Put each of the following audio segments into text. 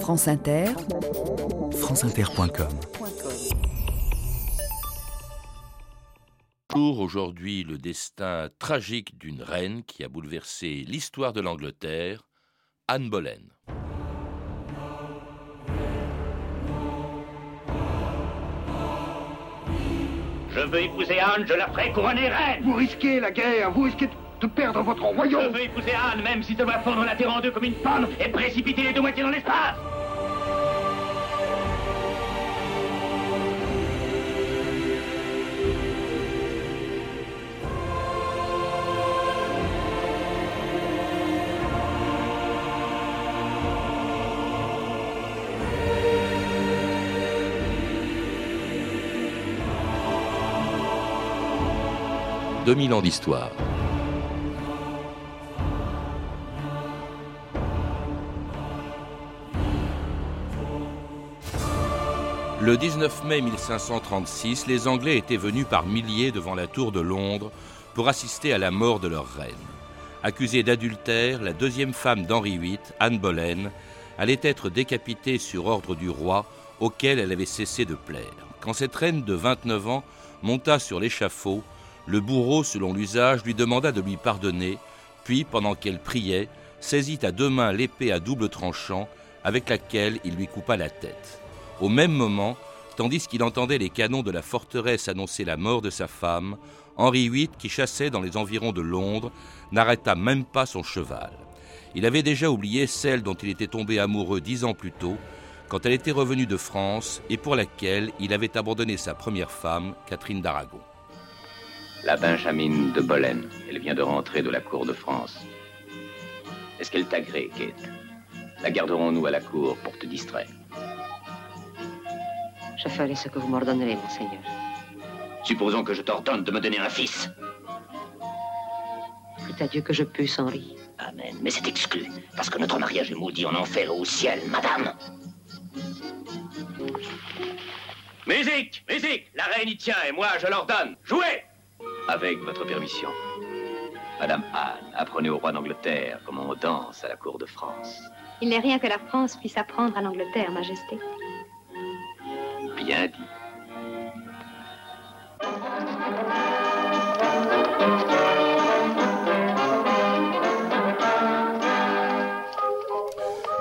France Inter, franceinter.com Aujourd'hui, le destin tragique d'une reine qui a bouleversé l'histoire de l'Angleterre, Anne Boleyn. Je veux épouser Anne, je la ferai couronner reine. Vous risquez la guerre, vous risquez de perdre votre royaume. Je veux épouser Anne, même si ça doit fondre la terre en deux comme une pomme et précipiter les deux moitiés dans l'espace. 2000 ans d'histoire. Le 19 mai 1536, les Anglais étaient venus par milliers devant la tour de Londres pour assister à la mort de leur reine. Accusée d'adultère, la deuxième femme d'Henri VIII, Anne Boleyn, allait être décapitée sur ordre du roi auquel elle avait cessé de plaire. Quand cette reine de 29 ans monta sur l'échafaud, le bourreau, selon l'usage, lui demanda de lui pardonner, puis, pendant qu'elle priait, saisit à deux mains l'épée à double tranchant avec laquelle il lui coupa la tête. Au même moment, tandis qu'il entendait les canons de la forteresse annoncer la mort de sa femme, Henri VIII, qui chassait dans les environs de Londres, n'arrêta même pas son cheval. Il avait déjà oublié celle dont il était tombé amoureux dix ans plus tôt, quand elle était revenue de France et pour laquelle il avait abandonné sa première femme, Catherine d'Aragon. La Benjamine de Boleyn. Elle vient de rentrer de la cour de France. Est-ce qu'elle t'agrée, Kate? La garderons-nous à la cour pour te distraire? Je ferai ce que vous m'ordonnerez, monseigneur. Supposons que je t'ordonne de me donner un fils. Plût à Dieu que je puisse, Henri. Amen. Mais c'est exclu, parce que notre mariage est maudit en enfer ou au ciel, madame. Musique Musique La reine y tient et moi je l'ordonne. Jouez avec votre permission. Madame Anne, apprenez au roi d'Angleterre comment on danse à la cour de France. Il n'est rien que la France puisse apprendre à l'Angleterre, Majesté. Bien dit.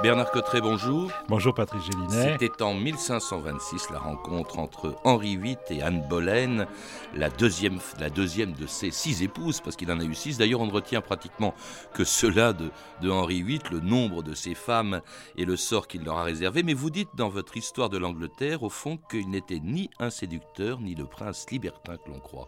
Bernard Cotteret, bonjour. Bonjour Patrice Gélinet. C'était en 1526 la rencontre entre Henri VIII et Anne Boleyn, la deuxième, la deuxième de ses six épouses, parce qu'il en a eu six. D'ailleurs, on ne retient pratiquement que cela de, de Henri VIII, le nombre de ses femmes et le sort qu'il leur a réservé. Mais vous dites dans votre histoire de l'Angleterre, au fond, qu'il n'était ni un séducteur, ni le prince libertin que l'on croit.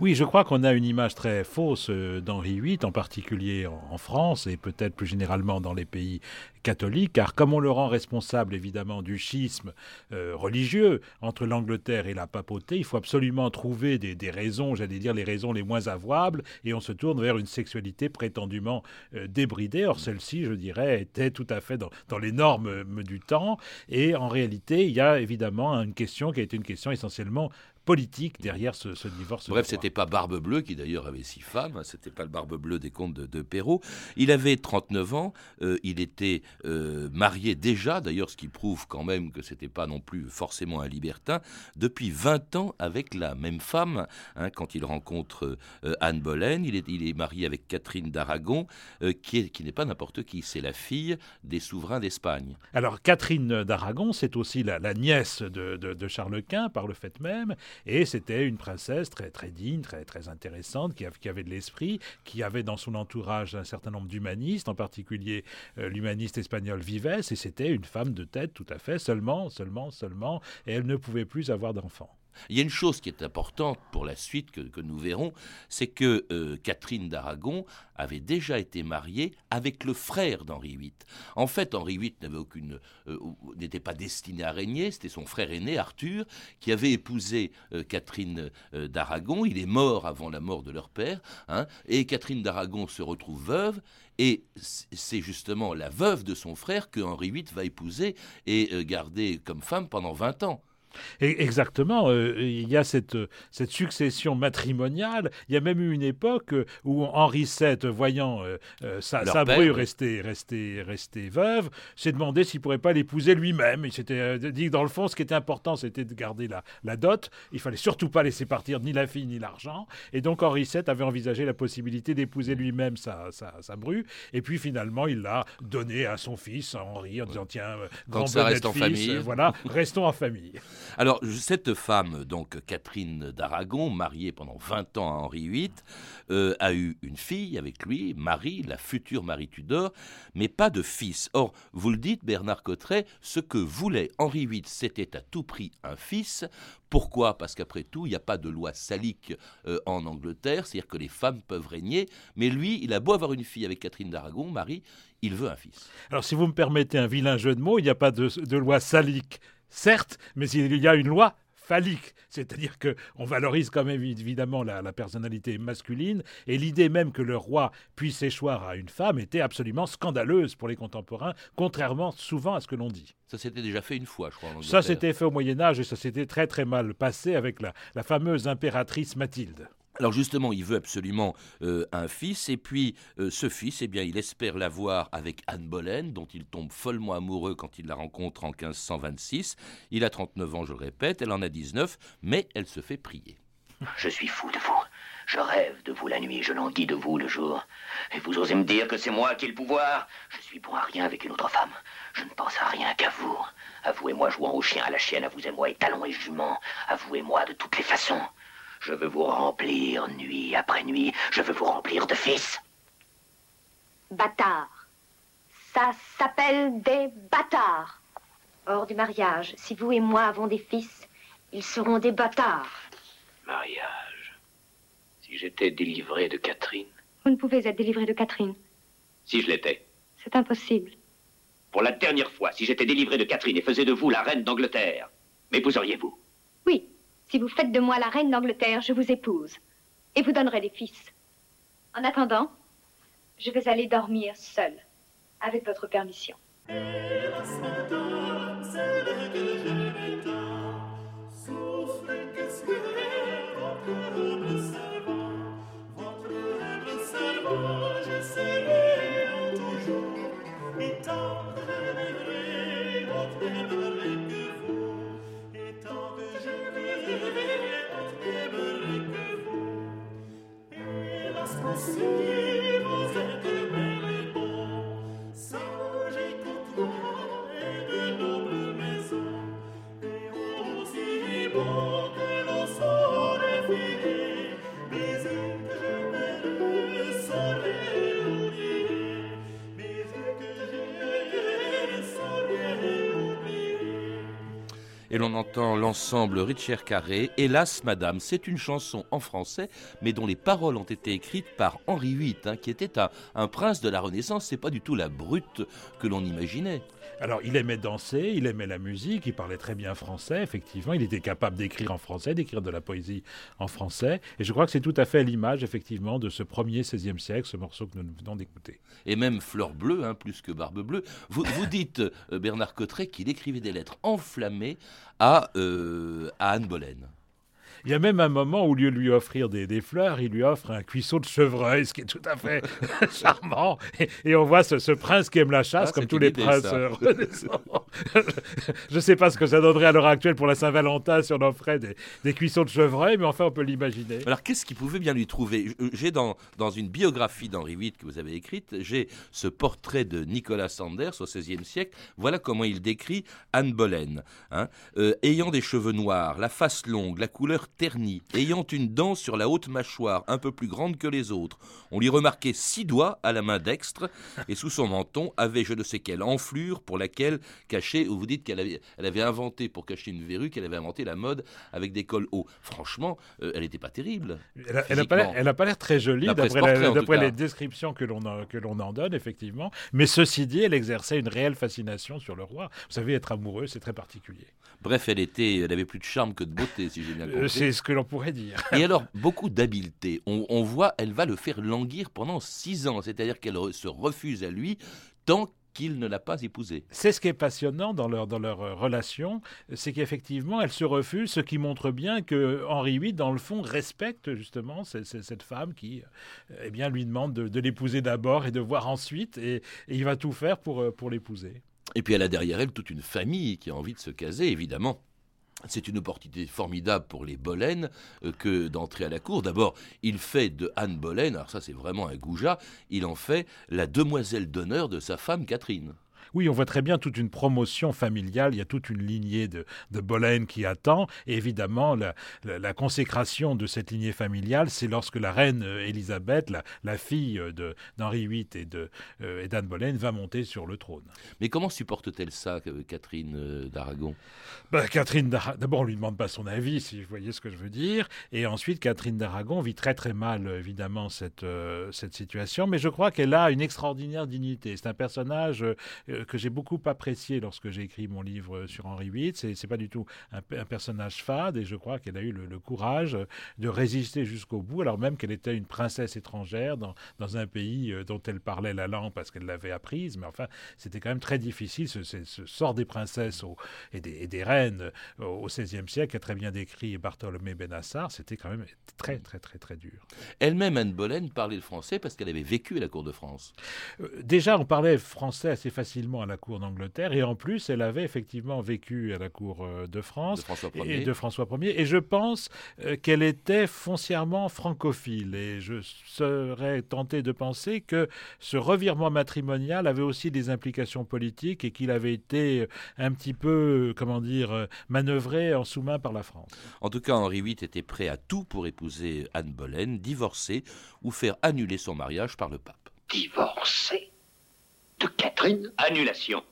Oui, je crois qu'on a une image très fausse euh, d'Henri VIII, en particulier en France et peut-être plus généralement dans les pays catholiques, car comme on le rend responsable évidemment du schisme euh, religieux entre l'Angleterre et la papauté, il faut absolument trouver des, raisons, j'allais dire les raisons les moins avouables, et on se tourne vers une sexualité prétendument euh, débridée. Or, celle-ci, je dirais, était tout à fait dans, dans les normes du temps, et en réalité, il y a évidemment une question qui a été une question essentiellement politique derrière ce, divorce. Bref, c'était pas Barbe Bleue qui d'ailleurs avait six femmes, hein, c'était pas le Barbe Bleue des contes de, Perrault. Il avait 39 ans, euh, il était euh, marié déjà, d'ailleurs, ce qui prouve quand même que c'était pas non plus forcément un libertin, depuis 20 ans avec la même femme. Hein, quand il rencontre euh, Anne Boleyn, il est, il est marié avec Catherine d'Aragon, qui, qui n'est pas n'importe qui, c'est la fille des souverains d'Espagne. Alors Catherine d'Aragon, c'est aussi la, nièce de, de Charles Quint par le fait même, et c'était une princesse très, très digne, très, très intéressante, qui, qui avait de l'esprit, qui avait dans son entourage un certain nombre d'humanistes, en particulier euh, l'humaniste espagnol Vives, et c'était une femme de tête tout à fait, seulement, seulement, seulement, et elle ne pouvait plus avoir d'enfants. Il y a une chose qui est importante pour la suite que, nous verrons, c'est que euh, Catherine d'Aragon avait déjà été mariée avec le frère d'Henri VIII. En fait, Henri VIII n'avait euh, n'était pas destiné à régner. C'était son frère aîné Arthur qui avait épousé euh, Catherine d'Aragon. Il est mort avant la mort de leur père, hein, et Catherine d'Aragon se retrouve veuve. Et c'est justement la veuve de son frère que Henri VIII va épouser et garder comme femme pendant 20 ans. Exactement. Euh, il y a cette, cette succession matrimoniale. Il y a même eu une époque où Henri VII, voyant euh, sa, sa bru rester, rester, rester veuve, s'est demandé s'il pourrait pas l'épouser lui-même. Il s'était dit que dans le fond, ce qui était important, c'était de garder la, la dot. Il fallait surtout pas laisser partir ni la fille ni l'argent. Et donc Henri VII avait envisagé la possibilité d'épouser lui-même sa, sa, sa, bru. Et puis finalement, il l'a donné à son fils Henri en disant tiens, grand ça reste en famille. voilà, restons en famille. Alors, cette femme, donc Catherine d'Aragon, mariée pendant 20 ans à Henri VIII, euh, a eu une fille avec lui, Marie, la future Marie Tudor, mais pas de fils. Or, vous le dites, Bernard Cotteret, ce que voulait Henri VIII, c'était à tout prix un fils. Pourquoi? Parce qu'après tout, il n'y a pas de loi salique euh, en Angleterre, c'est-à-dire que les femmes peuvent régner, mais lui, il a beau avoir une fille avec Catherine d'Aragon, Marie, il veut un fils. Alors, si vous me permettez un vilain jeu de mots, il n'y a pas de loi salique certes, mais il y a une loi phallique, c'est-à-dire que on valorise quand même évidemment la, personnalité masculine et l'idée même que le roi puisse échoir à une femme était absolument scandaleuse pour les contemporains, contrairement souvent à ce que l'on dit. Ça s'était déjà fait une fois, je crois. ça s'était fait au Moyen Âge et ça s'était très très mal passé avec la fameuse impératrice Mathilde. Alors justement, il veut absolument euh, un fils, et puis euh, ce fils, eh bien, il espère l'avoir avec Anne Boleyn, dont il tombe follement amoureux quand il la rencontre en 1526. Il a 39 ans, je répète, elle en a 19, mais elle se fait prier. Je suis fou de vous. Je rêve de vous la nuit, je languis de vous le jour. Et vous osez me dire que c'est moi qui ai le pouvoir? Je suis bon à rien avec une autre femme. Je ne pense à rien qu'à vous. À vous et moi jouant au chien, à la chienne, à vous et moi étalons et jument. À vous et moi de toutes les façons. Je veux vous remplir nuit après nuit. Je veux vous remplir de fils. Bâtard. Ça s'appelle des bâtards. Hors du mariage, si vous et moi avons des fils, ils seront des bâtards. Mariage. Si j'étais délivré de Catherine. Vous ne pouvez être délivré de Catherine. Si je l'étais. C'est impossible. Pour la dernière fois, si j'étais délivré de Catherine et faisais de vous la reine d'Angleterre, m'épouseriez-vous Oui. Si vous faites de moi la reine d'Angleterre, je vous épouse. Et vous donnerai des fils. En attendant, je vais aller dormir seule, avec votre permission. see. Et l'on entend l'ensemble Richard Carré. Hélas, Madame, c'est une chanson en français, mais dont les paroles ont été écrites par Henri VIII, hein, qui était un, un, prince de la Renaissance. C'est pas du tout la brute que l'on imaginait. Alors, il aimait danser, il aimait la musique, il parlait très bien français, effectivement. Il était capable d'écrire en français, d'écrire de la poésie en français. Et je crois que c'est tout à fait l'image, effectivement, de ce premier 16e siècle, ce morceau que nous venons d'écouter. Et même Fleur Bleue, hein, plus que Barbe Bleue. Vous, dites, euh, Bernard Cotteret, qu'il écrivait des lettres enflammées à, euh, à Anne Boleyn. Il y a même un moment où, au lieu de lui offrir des, des, fleurs, il lui offre un cuisseau de chevreuil, ce qui est tout à fait charmant. Et, on voit ce, prince qui aime la chasse, ah, comme tous les princes euh, Je ne sais pas ce que ça donnerait à l'heure actuelle pour la Saint-Valentin si on offrait des, des, cuissons de chevreuil, mais enfin, on peut l'imaginer. Alors, qu'est-ce qu'il pouvait bien lui trouver? J'ai dans, dans une biographie d'Henri VIII que vous avez écrite, j'ai ce portrait de Nicolas Sanders au XVIe siècle. Voilà comment il décrit Anne Boleyn. Hein. Euh, ayant des cheveux noirs, la face longue, la couleur ternie, ayant une dent sur la haute mâchoire un peu plus grande que les autres. On lui remarquait six doigts à la main dextre, et sous son menton avait je ne sais quelle enflure pour laquelle cacher, ou vous dites qu'elle avait, elle avait inventé pour cacher une verrue, qu'elle avait inventé la mode avec des cols hauts. Franchement, euh, elle n'était pas terrible. Elle n'a pas l'air très jolie d'après les descriptions que l'on en donne, effectivement. Mais ceci dit, elle exerçait une réelle fascination sur le roi. Vous savez, être amoureux, c'est très particulier. Bref, elle était, elle avait plus de charme que de beauté, si j'ai bien euh, compris. C'est ce que l'on pourrait dire. Et alors, beaucoup d'habileté. On, voit, elle va le faire languir pendant six ans, c'est-à-dire qu'elle se refuse à lui tant qu'il ne l'a pas épousée. C'est ce qui est passionnant dans leur, dans leur euh, relation, c'est qu'effectivement, elle se refuse, ce qui montre bien que Henri VIII, dans le fond, respecte justement cette, femme qui eh bien, lui demande de, l'épouser d'abord et de voir ensuite, et, et, il va tout faire pour, pour l'épouser. Et puis elle a derrière elle toute une famille qui a envie de se caser, évidemment. C'est une opportunité formidable pour les Boleyn euh, que d'entrer à la cour. D'abord, il fait de Anne Boleyn, alors ça c'est vraiment un goujat, il en fait la demoiselle d'honneur de sa femme Catherine. Oui, on voit très bien toute une promotion familiale, il y a toute une lignée de, de qui attend, et évidemment, la, consécration de cette lignée familiale, c'est lorsque la reine Élisabeth, la, fille d'Henri VIII et euh, d'Anne Boleyn, va monter sur le trône. Mais comment supporte-t-elle ça, euh, Catherine euh, d'Aragon? Ben, Catherine d'abord, on lui demande pas son avis, si vous voyez ce que je veux dire, et ensuite, Catherine d'Aragon vit très très mal, évidemment, cette, cette situation, mais je crois qu'elle a une extraordinaire dignité. C'est un personnage que j'ai beaucoup apprécié lorsque j'ai écrit mon livre sur Henri VIII. C'est, c'est pas du tout un, personnage fade et je crois qu'elle a eu le, courage de résister jusqu'au bout, alors même qu'elle était une princesse étrangère dans, dans un pays euh, dont elle parlait la langue parce qu'elle l'avait apprise. Mais enfin, c'était quand même très difficile. Ce, ce sort des princesses et, des, des, reines au XVIe siècle, a très bien décrit Bartholomé Benassar, c'était quand même très, très, très, très dur. Elle-même, Anne Boleyn, parlait le français parce qu'elle avait vécu à la cour de France. Euh, déjà, on parlait français assez facilement à la cour d'Angleterre. Et en plus elle avait effectivement vécu à la cour euh, de France et de François Ier. Et je pense euh, qu'elle était foncièrement francophile. Et je serais tenté de penser que ce revirement matrimonial avait aussi des implications politiques et qu'il avait été euh, un petit peu comment dire manœuvré en sous-main par la France. En tout cas Henri VIII était prêt à tout pour épouser Anne Boleyn, divorcer ou faire annuler son mariage par le pape. Divorcer? De Catherine Annulation.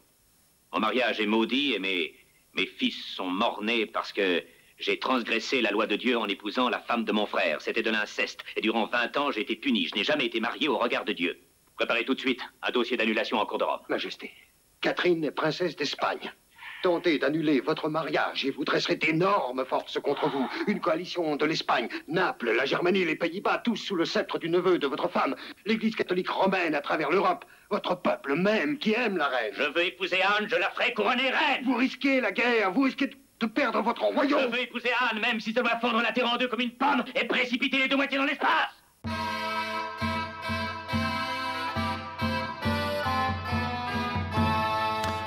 Mon mariage est maudit et mes, mes fils sont morts-nés parce que j'ai transgressé la loi de Dieu en épousant la femme de mon frère. C'était de l'inceste. Et durant 20 ans, j'ai été puni. Je n'ai jamais été marié au regard de Dieu. Préparez tout de suite un dossier d'annulation en cours de Rome. Majesté, Catherine est princesse d'Espagne. Tentez d'annuler votre mariage et vous dresserez d'énormes forces contre vous. Une coalition de l'Espagne, Naples, la Germanie, les Pays-Bas, tous sous le sceptre du neveu de votre femme, l'Église catholique romaine à travers l'Europe, votre peuple même qui aime la reine. Je veux épouser Anne, je la ferai couronner reine. Vous risquez la guerre, vous risquez de perdre votre royaume. Je veux épouser Anne, même si ça doit fondre la terre en deux comme une pomme et précipiter les deux moitiés dans l'espace.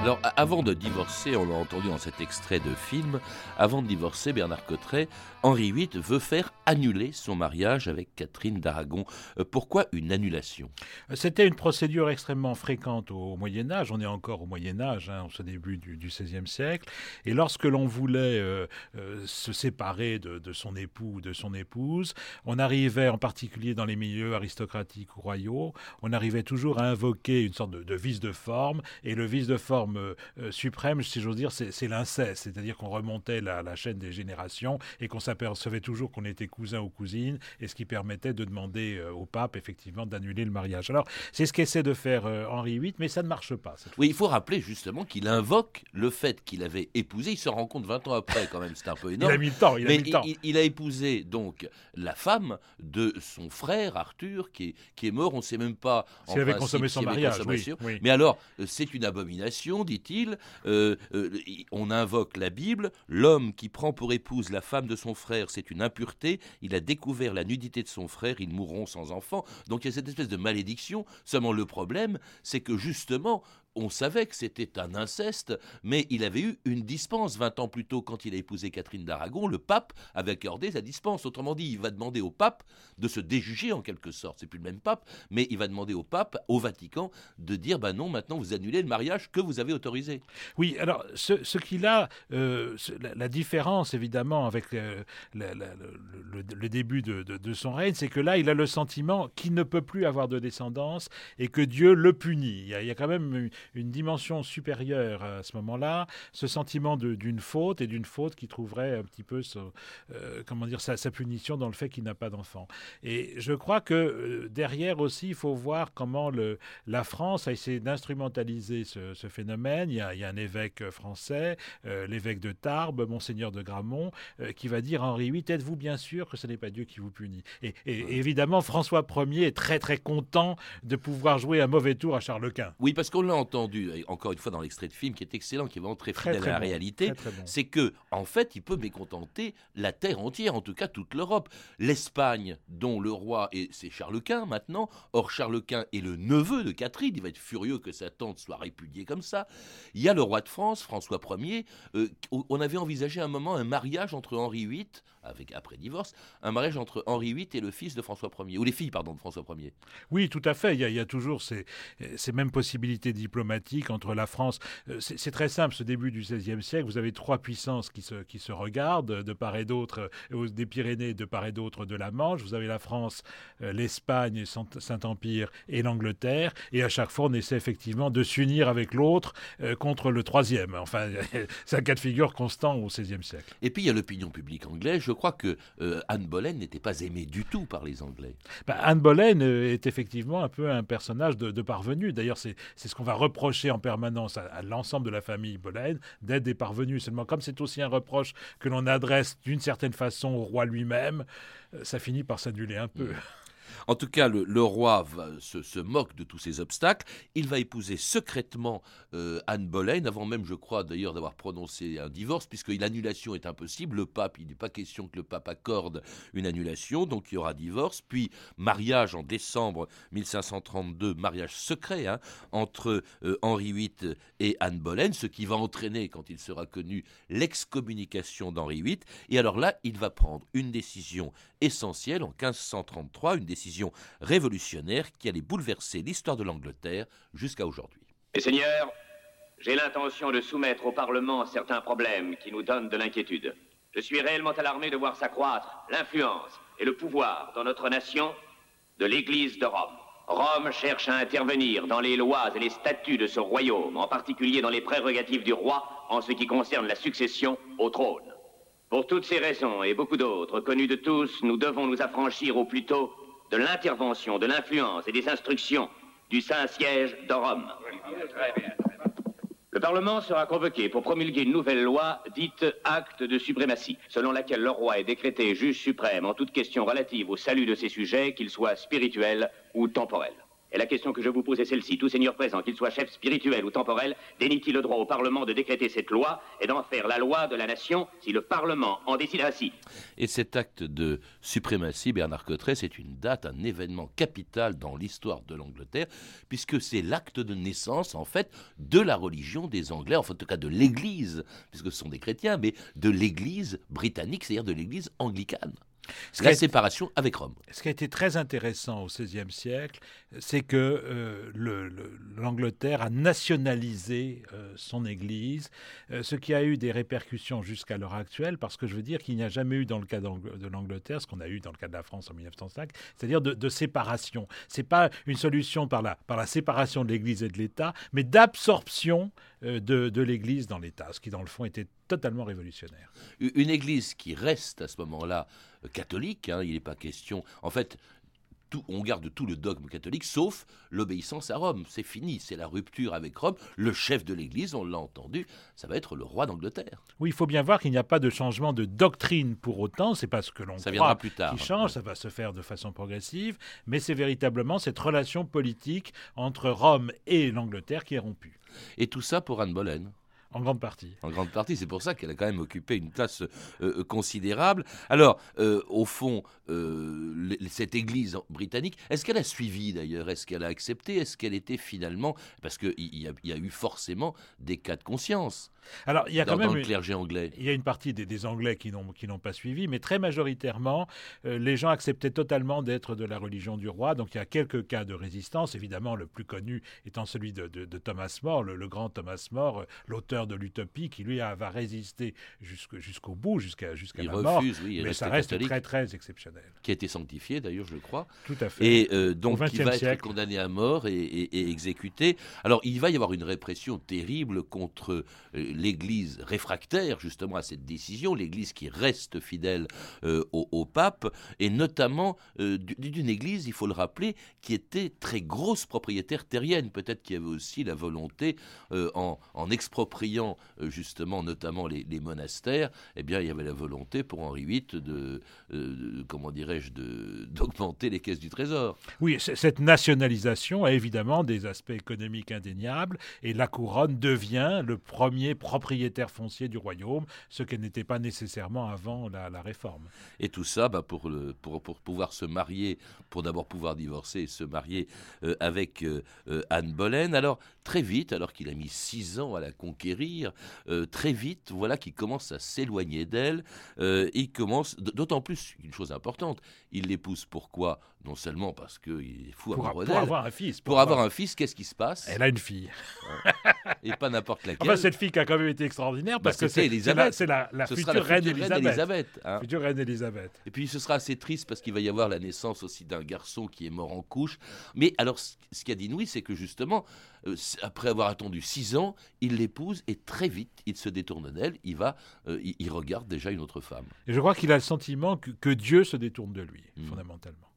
Alors, avant de divorcer, on l'a entendu dans cet extrait de film, avant de divorcer, Bernard Cotteret, Henri VIII veut faire annuler son mariage avec Catherine d'Aragon. Euh, pourquoi une annulation? C'était une procédure extrêmement fréquente au Moyen Âge. On est encore au Moyen Âge, hein, au début du, XVIe siècle. Et lorsque l'on voulait euh, euh, se séparer de, son époux ou de son épouse, on arrivait, en particulier dans les milieux aristocratiques ou royaux, on arrivait toujours à invoquer une sorte de, de vice de forme. Et le vice de forme euh, suprême, si j'ose dire, c'est l'inceste. C'est-à-dire qu'on remontait la, chaîne des générations et qu'on s'apercevait toujours qu'on était cousin ou cousine, et ce qui permettait de demander euh, au pape, effectivement, d'annuler le mariage. Alors, c'est ce qu'essaie de faire euh, Henri VIII, mais ça ne marche pas. Oui, il faut rappeler justement qu'il invoque le fait qu'il avait épousé, il se rend compte 20 ans après, quand même, c'est un peu énorme. il a mis le temps, il a mis le temps. Il, a épousé donc la femme de son frère Arthur, qui est, qui est mort, on ne sait même pas. S'il avait consommé son mariage, oui, Mais alors, c'est une abomination, dit-il. Euh, euh, on invoque la Bible. L'homme qui prend pour épouse la femme de son frère, c'est une impureté. Il a découvert la nudité de son frère. Ils mourront sans enfant. Donc il y a cette espèce de malédiction. Seulement le problème, c'est que justement, on savait que c'était un inceste, mais il avait eu une dispense 20 ans plus tôt quand il a épousé Catherine d'Aragon. Le pape avait accordé sa dispense. Autrement dit, il va demander au pape de se déjuger en quelque sorte. C'est plus le même pape, mais il va demander au pape, au Vatican, de dire bah non, maintenant vous annulez le mariage que vous avez autorisé. Oui, alors ce, qu'il a, euh, la, différence évidemment avec euh, le, début de, son règne, c'est que là, il a le sentiment qu'il ne peut plus avoir de descendance et que Dieu le punit. Il y a quand même une dimension supérieure à ce moment-là, ce sentiment d'une faute et d'une faute qui trouverait un petit peu euh, comment dire, sa, punition dans le fait qu'il n'a pas d'enfant. Et je crois que euh, derrière aussi, il faut voir comment le, la France a essayé d'instrumentaliser ce, phénomène. Il y, a, il y, a, un évêque français, euh, l'évêque de Tarbes, monseigneur de Gramont, qui va dire Henri VIII, êtes-vous bien sûr que ce n'est pas Dieu qui vous punit? Et, et, évidemment, François Ier est très très content de pouvoir jouer un mauvais tour à Charles Quint. Oui, parce qu'on l'a entendu entendu, encore une fois dans l'extrait de film qui est excellent, qui est vraiment très fidèle à la réalité, c'est que en fait, il peut mécontenter la terre entière, en tout cas toute l'Europe. L'Espagne, dont le roi et c'est Charles Quint maintenant. Or Charles Quint est le neveu de Catherine. Il va être furieux que sa tante soit répudiée comme ça. Il y a le roi de France, François Ier. Euh, on avait envisagé un moment un mariage entre Henri VIII, avec après divorce, un mariage entre Henri VIII et le fils de François Ier ou les filles pardon de François Ier. Oui, tout à fait. Il y a, toujours ces, ces, mêmes possibilités diplomatiques entre la France. Euh, c'est très simple. Ce début du XVIe siècle, vous avez trois puissances qui se, qui se regardent de part et d'autre, euh, des Pyrénées de part et d'autre de la Manche. Vous avez la France, l'Espagne, Saint-Empire et l'Angleterre. Et à chaque fois, on essaie effectivement de s'unir avec l'autre contre le troisième. Enfin, c'est un cas de figure constant au XVIe siècle. Et puis il y a l'opinion publique anglaise. Je crois que euh, Anne Boleyn n'était pas aimée du tout par les Anglais. Bah, Anne Boleyn euh, est effectivement un peu un personnage de, parvenu. D'ailleurs, c'est ce qu'on va reprocher en permanence à, l'ensemble de la famille Boleyn d'être des parvenus. Seulement, comme c'est aussi un reproche que l'on adresse d'une certaine façon au roi lui-même, euh, ça finit par s'annuler un peu. En tout cas, le, roi se, moque de tous ces obstacles. Il va épouser secrètement euh, Anne Boleyn, avant même, je crois, d'ailleurs, d'avoir prononcé un divorce, puisque l'annulation est impossible. Le pape, il n'est pas question que le pape accorde une annulation, donc il y aura divorce. Puis mariage en décembre 1532, mariage secret hein, entre euh, Henri VIII et Anne Boleyn, ce qui va entraîner, quand il sera connu, l'excommunication d'Henri VIII. Et alors là, il va prendre une décision essentielle en 1533, une décision révolutionnaire qui allait bouleverser l'histoire de l'Angleterre jusqu'à aujourd'hui. Seigneurs, j'ai l'intention de soumettre au Parlement certains problèmes qui nous donnent de l'inquiétude. Je suis réellement alarmé de voir s'accroître l'influence et le pouvoir dans notre nation de l'Église de Rome. Rome cherche à intervenir dans les lois et les statuts de ce royaume, en particulier dans les prérogatives du roi en ce qui concerne la succession au trône. Pour toutes ces raisons et beaucoup d'autres connues de tous, nous devons nous affranchir au plus tôt de l'intervention, de l'influence et des instructions du Saint-Siège de Rome. Le Parlement sera convoqué pour promulguer une nouvelle loi dite acte de suprématie, selon laquelle le roi est décrété juge suprême en toute question relative au salut de ses sujets, qu'ils soient spirituels ou temporels. Et la question que je vous pose est celle-ci. Tout seigneur présent, qu'il soit chef spirituel ou temporel, dénie-t-il le droit au Parlement de décréter cette loi et d'en faire la loi de la nation si le Parlement en décide ainsi? Et cet acte de suprématie, Bernard Cotteret, c'est une date, un événement capital dans l'histoire de l'Angleterre, puisque c'est l'acte de naissance, en fait, de la religion des Anglais, enfin, en tout cas de l'Église, puisque ce sont des chrétiens, mais de l'Église britannique, c'est-à-dire de l'Église anglicane la séparation avec Rome. Ce qui a été très intéressant au XVIe siècle, c'est que euh, l'Angleterre a nationalisé euh, son Église, euh, ce qui a eu des répercussions jusqu'à l'heure actuelle, parce que je veux dire qu'il n'y a jamais eu dans le cas de l'Angleterre ce qu'on a eu dans le cas de la France en 1905, c'est-à-dire de, de, séparation. C'est pas une solution par la, par la séparation de l'Église et de l'État, mais d'absorption de, de l'Église dans l'État, ce qui dans le fond était totalement révolutionnaire. Une Église qui reste à ce moment-là catholique. Hein, il n'est pas question. En fait, tout, on garde tout le dogme catholique, sauf l'obéissance à Rome. C'est fini, c'est la rupture avec Rome. Le chef de l'Église, on l'a entendu, ça va être le roi d'Angleterre. Oui, il faut bien voir qu'il n'y a pas de changement de doctrine pour autant. C'est pas ce que l'on croit plus tard. qui change. Ça va se faire de façon progressive, mais c'est véritablement cette relation politique entre Rome et l'Angleterre qui est rompue. Et tout ça pour Anne Boleyn. En grande partie. En grande partie, c'est pour ça qu'elle a quand même occupé une place euh, euh, considérable. Alors, euh, au fond, cette Église britannique, est-ce qu'elle a suivi d'ailleurs? Est-ce qu'elle a accepté? Est-ce qu'elle était finalement... Parce qu'il y, y, a eu forcément des cas de conscience. Alors, il y a quand même le clergé anglais. Il y a une partie des, Anglais qui n'ont pas suivi, mais très majoritairement, euh, les gens acceptaient totalement d'être de la religion du roi. Donc, il y a quelques cas de résistance. Évidemment, le plus connu étant celui de, Thomas More, le, grand Thomas More, euh, l'auteur de l'Utopie, qui lui a, va résister jusqu'au bout, jusqu'à jusqu'à la refuse, mort. Oui, mais ça reste très très exceptionnel. Qui a été sanctifié d'ailleurs, je crois. Tout à fait. Et euh, donc, qui va être condamné à mort et, et, exécuté. Alors, il va y avoir une répression terrible contre l'Église réfractaire justement à cette décision, l'Église qui reste fidèle au, pape, et notamment d'une Église, il faut le rappeler, qui était très grosse propriétaire terrienne. Peut-être qu'il y avait aussi la volonté, en, expropriant justement notamment les, monastères, eh bien il y avait la volonté pour Henri VIII de, comment dirais-je, d'augmenter les caisses du Trésor. Oui, cette nationalisation a évidemment des aspects économiques indéniables et la couronne devient le premier propriétaire foncier du royaume, ce qu'elle n'était pas nécessairement avant la, réforme. Et tout ça bah, pour, pouvoir se marier, pour d'abord pouvoir divorcer et se marier euh, avec euh, euh, Anne Boleyn. Alors très vite, alors qu'il a mis six ans à la conquérir, très vite, voilà qu'il commence à s'éloigner d'elle. il commence, d'autant plus une chose importante, il l'épouse pourquoi? Non seulement parce qu'il est fou pour, amoureux Pour avoir un fils. Pour, avoir un fils, qu'est-ce qui se passe? Elle a une fille. Et pas n'importe laquelle. Enfin, cette fille qui a quand même été extraordinaire parce bah, que c'est la, la, la, future reine Elisabeth. Hein. Future reine Elisabeth. Et puis ce sera assez triste parce qu'il va y avoir la naissance aussi d'un garçon qui est mort en couche. Mais alors, ce qu'a dit Louis, c'est que justement, euh, après avoir attendu six ans, il l'épouse et très vite, il se détourne d'elle. Il va, euh, il, regarde déjà une autre femme. Et je crois qu'il a le sentiment que, Dieu se détourne de lui, hmm. fondamentalement.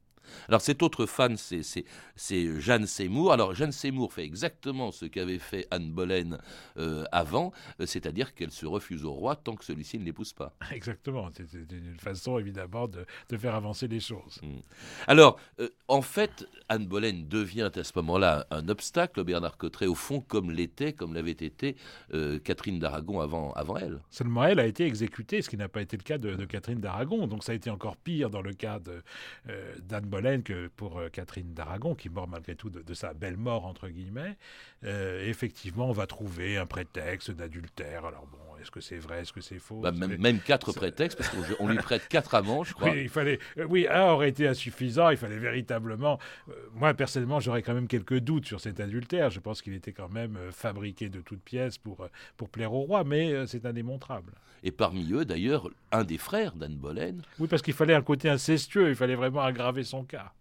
Alors cette autre fan, c'est Jeanne Seymour. Alors Jeanne Seymour fait exactement ce qu'avait fait Anne Boleyn euh, avant, euh, c'est-à-dire qu'elle se refuse au roi tant que celui-ci ne l'épouse pas. Exactement, c'est une façon évidemment de, faire avancer les choses. Hmm. Alors euh, en fait, Anne Boleyn devient à ce moment-là un obstacle, Bernard Cotteret, au fond comme l'était, comme l'avait été Catherine d'Aragon avant, avant elle. Seulement elle a été exécutée, ce qui n'a pas été le cas de, de Catherine d'Aragon, donc ça a été encore pire dans le cas d'Anne Boleyn que pour euh, Catherine d'Aragon, qui meurt malgré tout de, sa belle mort, entre guillemets. Euh, effectivement, on va trouver un prétexte d'adultère. Alors bon, est-ce que c'est vrai, est-ce que c'est faux bah, même, quatre prétextes, parce qu'on lui prête quatre amants, je crois. Oui, il fallait, euh, oui, un aurait été insuffisant, il fallait véritablement... moi, personnellement, j'aurais quand même quelques doutes sur cet adultère. Je pense qu'il était quand même fabriqué de toutes pièces pour, pour plaire au roi, mais c'est indémontrable. Et parmi eux, d'ailleurs, un des frères d'Anne Boleyn. Oui, parce qu'il fallait un côté incestueux, il fallait vraiment aggraver son cas.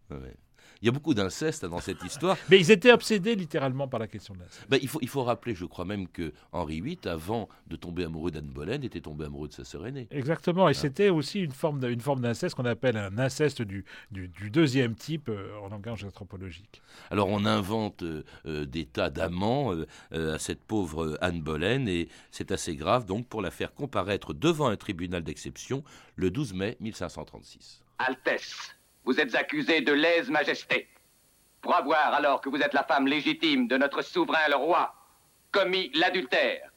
Il y a beaucoup d'inceste dans cette histoire. Mais ils étaient obsédés littéralement par la question de l'inceste. Ben, il, faut, il faut rappeler, je crois même que Henri VIII, avant de tomber amoureux d'Anne Boleyn, était tombé amoureux de sa sœur aînée. Exactement, et ah. c'était aussi une forme, forme d'inceste qu'on appelle un inceste du, du, deuxième type euh, en langage anthropologique. Alors on invente euh, euh, des tas d'amants à cette pauvre Anne Boleyn, et c'est assez grave donc pour la faire comparaître devant un tribunal d'exception le 12 mai 1536. Altesse vous êtes accusé de lèse-majesté. Pour avoir, alors que vous êtes la femme légitime de notre souverain le roi, commis l'adultère.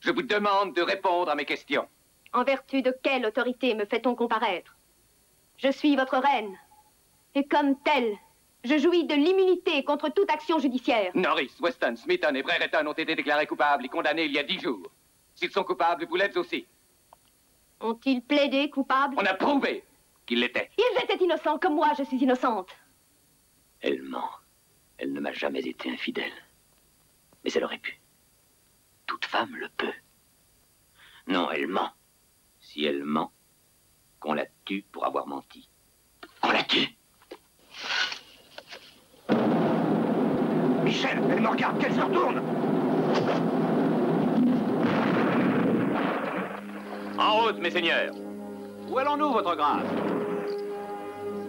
Je vous demande de répondre à mes questions. En vertu de quelle autorité me fait-on comparaître? Je suis votre reine. Et comme telle, je jouis de l'immunité contre toute action judiciaire. Norris, Weston, Smithon et Brereton ont été déclarés coupables et condamnés il y a dix jours. S'ils sont coupables, vous l'êtes aussi. Ont-ils plaidé coupables? On a prouvé qu'il l'était. Ils étaient innocents comme moi, je suis innocente. Elle ment. Elle ne m'a jamais été infidèle. Mais elle aurait pu. Toute femme le peut. Non, elle ment. Si elle ment, qu'on la tue pour avoir menti. Qu'on la tue Michel, elle me regarde, qu'elle se retourne En route, mes seigneurs. Où allons-nous, votre grâce?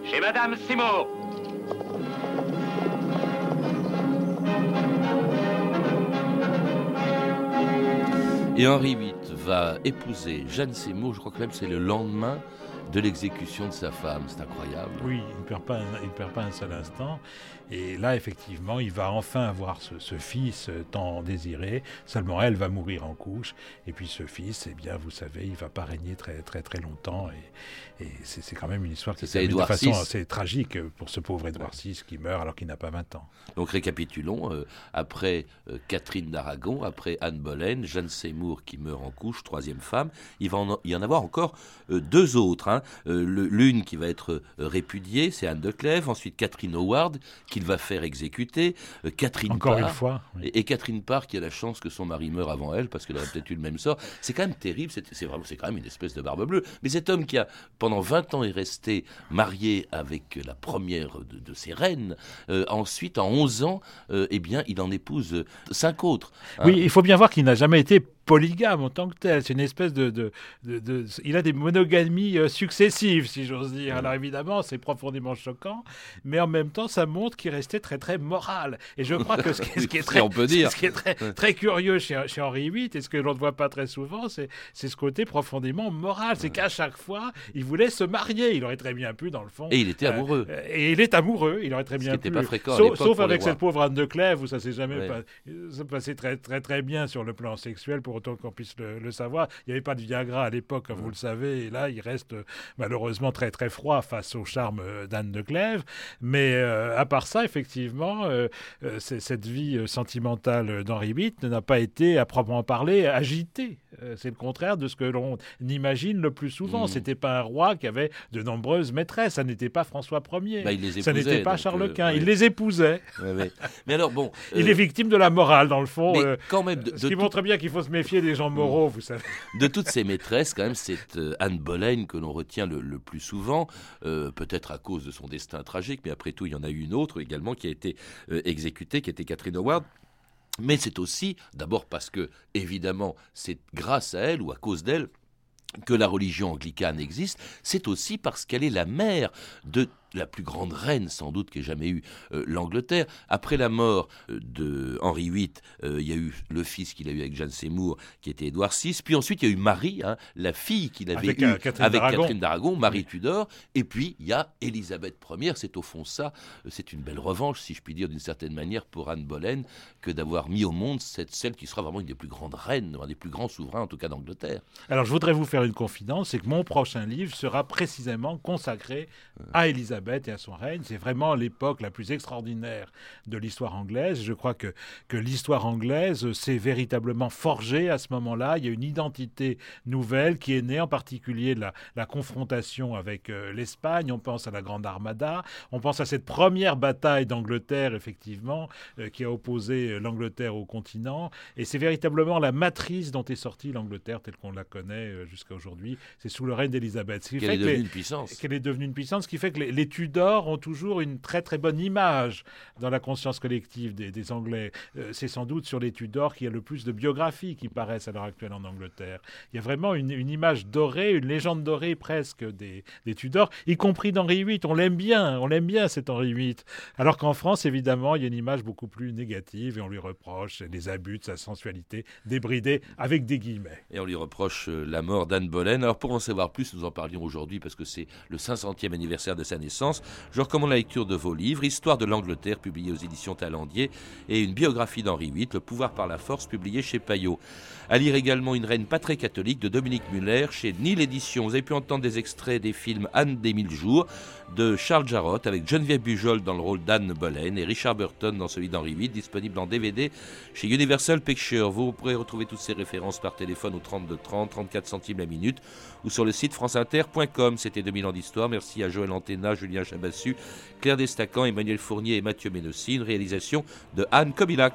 Chez Madame Seymour. Et Henri VIII va épouser Jeanne Seymour, je crois que même c'est le lendemain de l'exécution de sa femme. C'est incroyable. Oui, il ne perd pas, il perd pas un seul instant. Et là, effectivement, il va enfin avoir ce, fils tant désiré. Seulement, elle va mourir en couche. Et puis, ce fils, eh bien, vous savez, il va pas régner très, très, très longtemps. Et, et c'est quand même une histoire qui est de façon assez tragique pour ce pauvre Édouard VI qui meurt alors qu'il n'a pas 20 ans. Donc, récapitulons. Euh, après euh, Catherine d'Aragon, après Anne Boleyn, Jeanne Seymour qui meurt en couche, troisième femme, il va y en avoir encore euh, deux autres. Hein. L'une qui va être répudiée, c'est Anne de Clèves. Ensuite, Catherine Howard qui qu'il va faire exécuter. Euh, Catherine Encore Parr, une fois. Et, et Catherine Parr qui a la chance que son mari meure avant elle, parce qu'elle aurait peut-être eu le même sort. C'est quand même terrible, c'est vraiment, c'est quand même une espèce de barbe bleue. Mais cet homme qui a, pendant 20 ans, est resté marié avec la première de, de ses reines, euh, ensuite, en 11 ans, euh, eh bien, il en épouse cinq autres. hein? Oui, il faut bien voir qu'il n'a jamais été polygame en tant que tel. C'est une espèce de, de, de- de- Il a des monogamies euh, successives, si j'ose dire. Alors évidemment, c'est profondément choquant, mais en même temps, ça montre qu'il restait très très moral. Et je crois que ce qui, ce qui est très, on peut dire. ce qui est très, très curieux chez, chez Henri VIII, et ce que l'on ne voit pas très souvent, c'est c'est ce côté profondément moral. C'est qu'à chaque fois, il voulait se marier. Il aurait très bien pu, dans le fond. Et il était euh, amoureux. euh, et il est amoureux. Il aurait très Ce bien pu. pas fréquent sauf avec cette pauvre Anne de Clèves, où ça s'est jamais Ouais. pas- ça passait très, très, très bien sur le plan sexuel, pour autant qu'on puisse le, le savoir. Il n'y avait pas de Viagra à l'époque, comme vous le savez, et là, il reste euh, malheureusement très, très froid face au charme euh, d'Anne de Clèves. Mais euh, à part ça, effectivement, euh, cette vie sentimentale d'Henri VIII n'a pas été, à proprement parler, agitée. C'est le contraire de ce que l'on imagine le plus souvent. Mm. C'était pas un roi qui avait de nombreuses maîtresses. Ça n'était pas François Ier. Bah, il les ça épousait, n'était pas Charles euh, Quint. Il les épousait. Ouais, ouais. Mais alors, bon. Il est victime de la morale, dans le fond. mais quand même, de, ce de qui tout- montre bien qu'il faut se méfier des gens moraux, vous savez. de toutes ces maîtresses, quand même, c'est euh, Anne Boleyn que l'on retient le, plus souvent, euh, peut-être à cause de son destin tragique, mais après tout, il y en a eu une autre également qui a été euh, exécutée, qui était Catherine Howard. Mais c'est aussi, d'abord parce que, évidemment, c'est grâce à elle ou à cause d'elle que la religion anglicane existe, c'est aussi parce qu'elle est la mère de la plus grande reine sans doute qu'ait jamais eu euh, l'Angleterre. Après la mort euh, de Henri VIII, euh, il y a eu le fils qu'il a eu avec Jeanne Seymour, qui était Édouard VI. Puis ensuite, il y a eu Marie, hein, la fille qu'il avait Avec, eue Catherine avec d'Aragon. Catherine d'Aragon, Marie Tudor. Et puis, il y a Élisabeth Ier. C'est au fond ça. C'est une belle revanche, si je puis dire, d'une certaine manière, pour Anne Boleyn, que d'avoir mis au monde cette, celle qui sera vraiment une des plus grandes reines, un des plus grands souverains, en tout cas d'Angleterre. Alors, je voudrais vous faire une confidence, c'est que mon prochain livre sera précisément consacré à Élisabeth et à son règne. C'est vraiment l'époque la plus extraordinaire de l'histoire anglaise. Je crois que, que l'histoire anglaise s'est véritablement forgée à ce moment-là. Il y a une identité nouvelle qui est née, en particulier de la, la confrontation avec euh, l'Espagne. On pense à la Grande Armada. On pense à cette première bataille d'Angleterre, effectivement, euh, qui a opposé euh, l'Angleterre au continent. Et c'est véritablement la matrice dont est sortie l'Angleterre telle qu'on la connaît jusqu'à aujourd'hui. C'est sous le règne d'Élisabeth. Qu'elle est devenue les- une puissance. qu'elle est devenue une puissance, ce qui fait que les, les Tudors ont toujours une très très bonne image dans la conscience collective des, Anglais. Euh, c'est sans doute sur les Tudors qu'il y a le plus de biographies qui paraissent à l'heure actuelle en Angleterre. Il y a vraiment une, une image dorée, une légende dorée presque des, des Tudors, y compris d'Henri VIII. On l'aime bien, on l'aime bien cet Henri VIII. Alors qu'en France, évidemment, il y a une image beaucoup plus négative et on lui reproche les abus de sa sensualité débridée avec des guillemets. Et on lui reproche euh, la mort d'Anne Boleyn. Alors pour en savoir plus, nous en parlions aujourd'hui parce que c'est le 500e anniversaire de sa naissance. Je recommande la lecture de vos livres, Histoire de l'Angleterre, publié aux éditions Talendier, et une biographie d'Henri VIII, Le pouvoir par la force, publié chez Payot. À lire également Une reine pas très catholique de Dominique Muller chez Nil Éditions. Vous avez pu entendre des extraits des films Anne des Mille Jours de Charles Jarrott avec Geneviève Bujol dans le rôle d'Anne Boleyn et Richard Burton dans celui d'Henri VIII, disponible en DVD chez Universal Pictures. Vous pourrez retrouver toutes ces références par téléphone au 32 30, 34 centimes la minute ou sur le site franceinter.com. C'était 2000 ans d'histoire. Merci à Joël Antena, Julien Julien Chabassu, Claire Destacan, Emmanuel Fournier et Mathieu Ménossine, réalisation de Anne Kobilac.